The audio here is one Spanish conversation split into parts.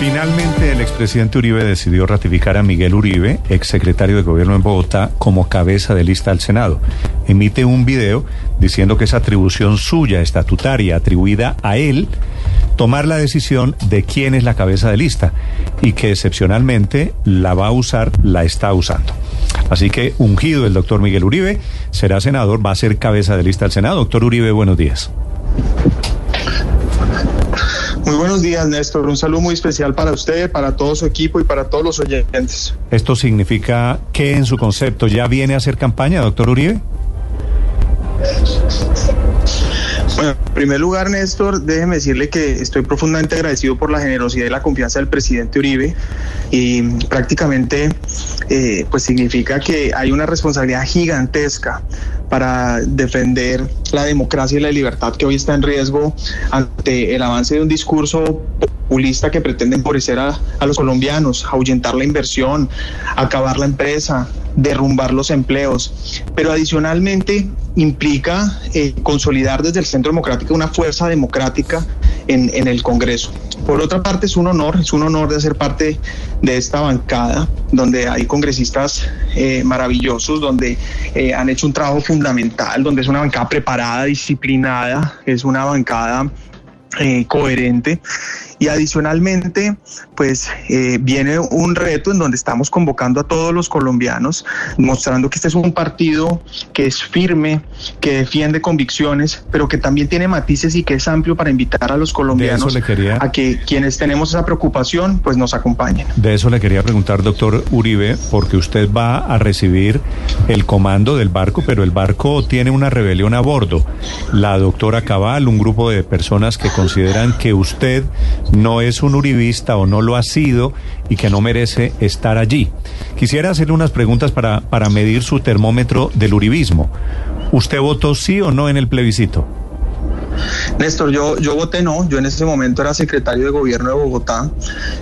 Finalmente, el expresidente Uribe decidió ratificar a Miguel Uribe, exsecretario de Gobierno en Bogotá, como cabeza de lista al Senado. Emite un video diciendo que es atribución suya, estatutaria, atribuida a él, tomar la decisión de quién es la cabeza de lista y que excepcionalmente la va a usar, la está usando. Así que ungido el doctor Miguel Uribe, será senador, va a ser cabeza de lista al Senado. Doctor Uribe, buenos días. Muy buenos días, Néstor. Un saludo muy especial para usted, para todo su equipo y para todos los oyentes. ¿Esto significa que en su concepto ya viene a hacer campaña, doctor Uribe? Bueno, en primer lugar, Néstor, déjeme decirle que estoy profundamente agradecido por la generosidad y la confianza del presidente Uribe y prácticamente eh, pues significa que hay una responsabilidad gigantesca para defender la democracia y la libertad que hoy está en riesgo ante el avance de un discurso populista que pretende empobrecer a, los colombianos, ahuyentar la inversión, acabar la empresa, derrumbar los empleos. Pero adicionalmente implica eh, consolidar desde el Centro Democrático una fuerza democrática en, en, el Congreso. Por otra parte, es un honor, es un honor de ser parte de esta bancada, donde hay congresistas eh, maravillosos, donde eh, han hecho un trabajo fundamental, donde es una bancada preparada, disciplinada, es una bancada eh, coherente. Y adicionalmente pues eh, viene un reto en donde estamos convocando a todos los colombianos mostrando que este es un partido que es firme que defiende convicciones pero que también tiene matices y que es amplio para invitar a los colombianos quería... a que quienes tenemos esa preocupación pues nos acompañen. De eso le quería preguntar doctor Uribe porque usted va a recibir el comando del barco pero el barco tiene una rebelión a bordo la doctora Cabal un grupo de personas que consideran que usted no es un uribista o no lo ha sido y que no merece estar allí. Quisiera hacerle unas preguntas para, para medir su termómetro del uribismo. ¿Usted votó sí o no en el plebiscito? Néstor, yo, yo voté no, yo en ese momento era secretario de gobierno de Bogotá,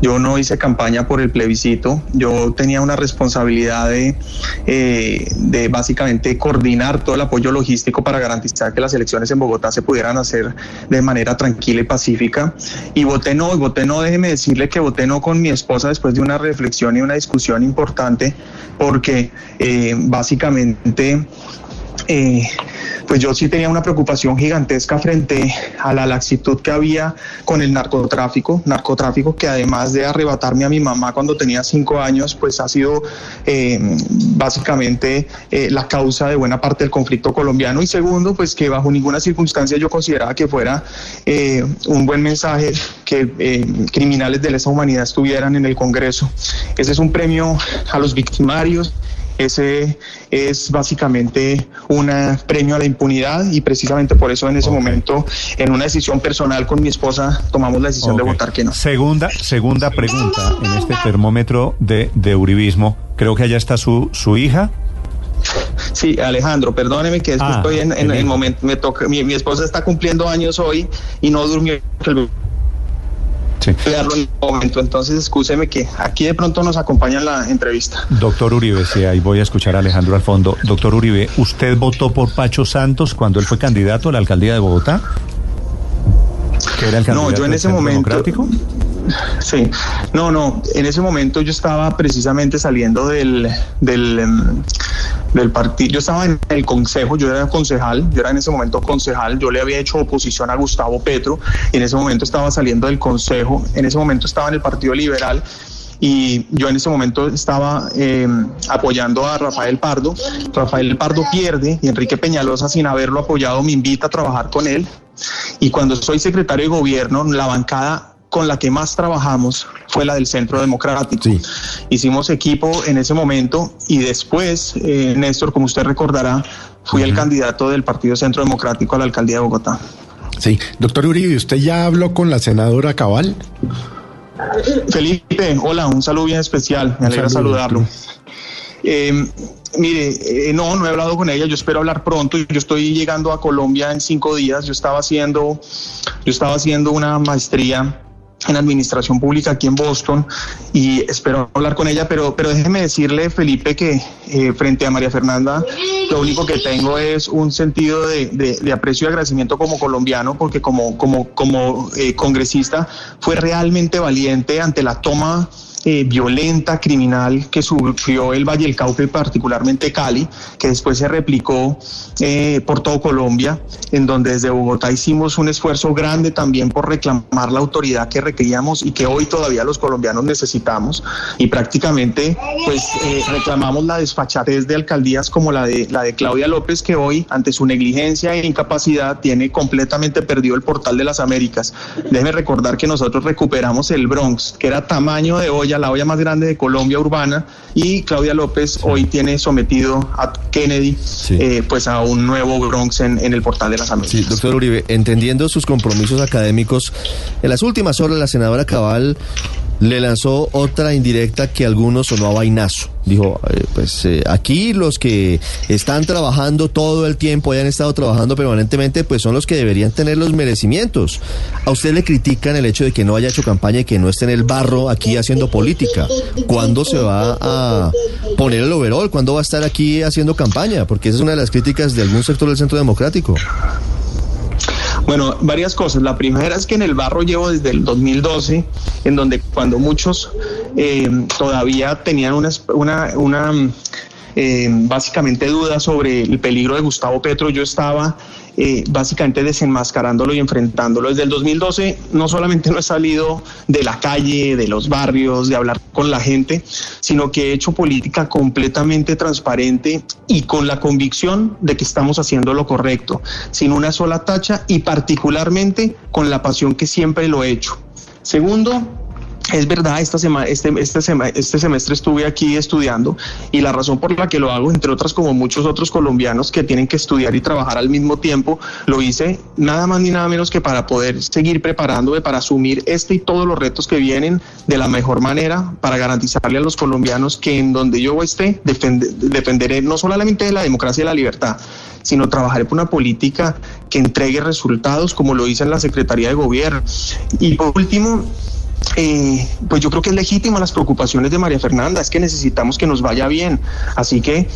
yo no hice campaña por el plebiscito, yo tenía una responsabilidad de, eh, de básicamente coordinar todo el apoyo logístico para garantizar que las elecciones en Bogotá se pudieran hacer de manera tranquila y pacífica. Y voté no, y voté no, déjeme decirle que voté no con mi esposa después de una reflexión y una discusión importante, porque eh, básicamente... Eh, pues yo sí tenía una preocupación gigantesca frente a la laxitud que había con el narcotráfico, narcotráfico que además de arrebatarme a mi mamá cuando tenía cinco años, pues ha sido eh, básicamente eh, la causa de buena parte del conflicto colombiano y segundo, pues que bajo ninguna circunstancia yo consideraba que fuera eh, un buen mensaje que eh, criminales de lesa humanidad estuvieran en el Congreso. Ese es un premio a los victimarios ese es básicamente un premio a la impunidad y precisamente por eso en ese okay. momento, en una decisión personal con mi esposa, tomamos la decisión okay. de votar que no. Segunda, segunda pregunta en este termómetro de, de uribismo. Creo que allá está su, su hija. Sí, Alejandro, perdóneme que ah, estoy en, en el momento, me toca, mi, mi, esposa está cumpliendo años hoy y no durmió el Sí. En momento. Entonces, escúcheme que aquí de pronto nos acompaña en la entrevista. Doctor Uribe, sí, ahí voy a escuchar a Alejandro al fondo. Doctor Uribe, ¿usted votó por Pacho Santos cuando él fue candidato a la alcaldía de Bogotá? ¿Que era el candidato no, yo en ese momento. Democrático? Sí, no, no, en ese momento yo estaba precisamente saliendo del, del, del partido, yo estaba en el consejo, yo era concejal, yo era en ese momento concejal, yo le había hecho oposición a Gustavo Petro y en ese momento estaba saliendo del consejo, en ese momento estaba en el Partido Liberal y yo en ese momento estaba eh, apoyando a Rafael Pardo. Rafael Pardo pierde y Enrique Peñalosa, sin haberlo apoyado, me invita a trabajar con él. Y cuando soy secretario de gobierno, la bancada con la que más trabajamos fue la del Centro Democrático. Sí. Hicimos equipo en ese momento y después, eh, Néstor, como usted recordará, fui uh -huh. el candidato del Partido Centro Democrático a la alcaldía de Bogotá. Sí, doctor Uribe, ¿usted ya habló con la senadora Cabal? Felipe, hola, un saludo bien especial, me alegra saludarlo. Eh, mire, eh, no, no he hablado con ella, yo espero hablar pronto, yo estoy llegando a Colombia en cinco días, yo estaba haciendo, yo estaba haciendo una maestría en administración pública aquí en Boston y espero hablar con ella, pero, pero déjeme decirle, Felipe, que eh, frente a María Fernanda, lo único que tengo es un sentido de, de, de aprecio y agradecimiento como colombiano, porque como, como, como eh, congresista fue realmente valiente ante la toma eh, violenta, criminal que sufrió el Valle del Cauca y particularmente Cali, que después se replicó eh, por todo Colombia, en donde desde Bogotá hicimos un esfuerzo grande también por reclamar la autoridad que requeríamos y que hoy todavía los colombianos necesitamos y prácticamente pues eh, reclamamos la desfachatez de alcaldías como la de la de Claudia López que hoy ante su negligencia e incapacidad tiene completamente perdido el portal de las Américas. Déjeme recordar que nosotros recuperamos el Bronx, que era tamaño de olla la olla más grande de Colombia urbana, y Claudia López hoy tiene sometido a Kennedy Sí. eh, pues a un nuevo Bronx en, en el portal de las Américas. Sí, doctor Uribe, entendiendo sus compromisos académicos, en las últimas horas la senadora Cabal le lanzó otra indirecta que algunos sonó a vainazo. Dijo, eh, pues eh, aquí los que están trabajando todo el tiempo, hayan estado trabajando permanentemente, pues son los que deberían tener los merecimientos. A usted le critican el hecho de que no haya hecho campaña y que no esté en el barro aquí haciendo política. ¿Cuándo se va a poner el overall? ¿Cuándo va a estar aquí haciendo campaña? Porque esa es una de las críticas de algún sector del Centro Democrático. Bueno, varias cosas. La primera es que en el barro llevo desde el 2012, en donde cuando muchos eh, todavía tenían una, una, una eh, básicamente dudas sobre el peligro de Gustavo Petro, yo estaba eh, básicamente desenmascarándolo y enfrentándolo. Desde el 2012 no solamente no he salido de la calle, de los barrios, de hablar con la gente, sino que he hecho política completamente transparente y con la convicción de que estamos haciendo lo correcto, sin una sola tacha y particularmente con la pasión que siempre lo he hecho. Segundo, es verdad, esta sema, este, este, sema, este, semestre estuve aquí estudiando y la razón por la que lo hago, entre otras como muchos otros colombianos que tienen que estudiar y trabajar al mismo tiempo, lo hice nada más ni nada menos que para poder seguir preparándome para asumir este y todos los retos que vienen de la mejor manera para garantizarle a los colombianos que en donde yo esté defend, defenderé no solamente la democracia y la libertad, sino trabajaré por una política que entregue resultados como lo hice en la Secretaría de Gobierno. Y por último, eh, pues yo creo que es legítima las preocupaciones de María Fernanda, es que necesitamos que nos vaya bien. Así que,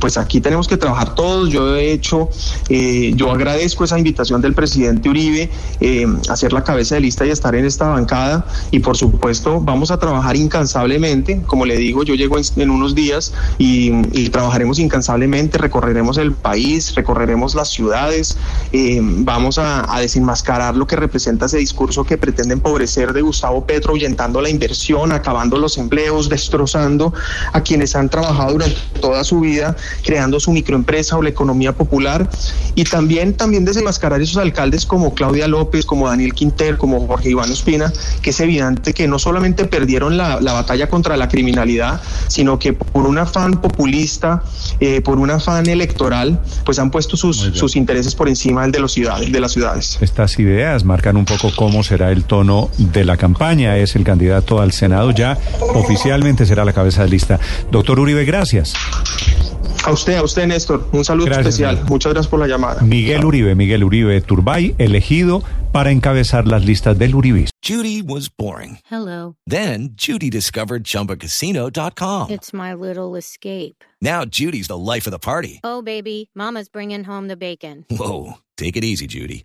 pues aquí tenemos que trabajar todos. Yo he hecho, eh, yo agradezco esa invitación del presidente Uribe eh, a ser la cabeza de lista y estar en esta bancada. Y por supuesto, vamos a trabajar incansablemente. Como le digo, yo llego en, unos días y, trabajaremos incansablemente, recorreremos el país, recorreremos las ciudades, eh, vamos a, a desenmascarar lo que representa ese discurso que pretende empobrecer de Gustavo Petro, ahuyentando la inversión, acabando los empleos, destrozando a quienes han trabajado durante toda su vida, creando su microempresa o la economía popular, y también, también desenmascarar esos alcaldes como Claudia López, como Daniel Quinter, como Jorge Iván Ospina, que es evidente que no solamente perdieron la, la batalla contra la criminalidad, sino que por un afán populista, eh, por un afán electoral, pues han puesto sus, sus intereses por encima del de, los ciudades, de las ciudades. Estas ideas marcan un poco cómo será el tono de la campaña. Es el candidato al Senado, ya oficialmente será la cabeza de lista. Doctor Uribe, gracias. A usted, a usted, Néstor. Un saludo gracias, especial. Miguel. Muchas gracias por la llamada. Miguel Uribe, Miguel Uribe Turbay, elegido para encabezar las listas del Uribis. Judy was boring. Hello. Then Judy discovered chumbacasino.com. It's my little escape. Now Judy's the life of the party. Oh, baby, Mama's bringing home the bacon. Whoa. Take it easy, Judy.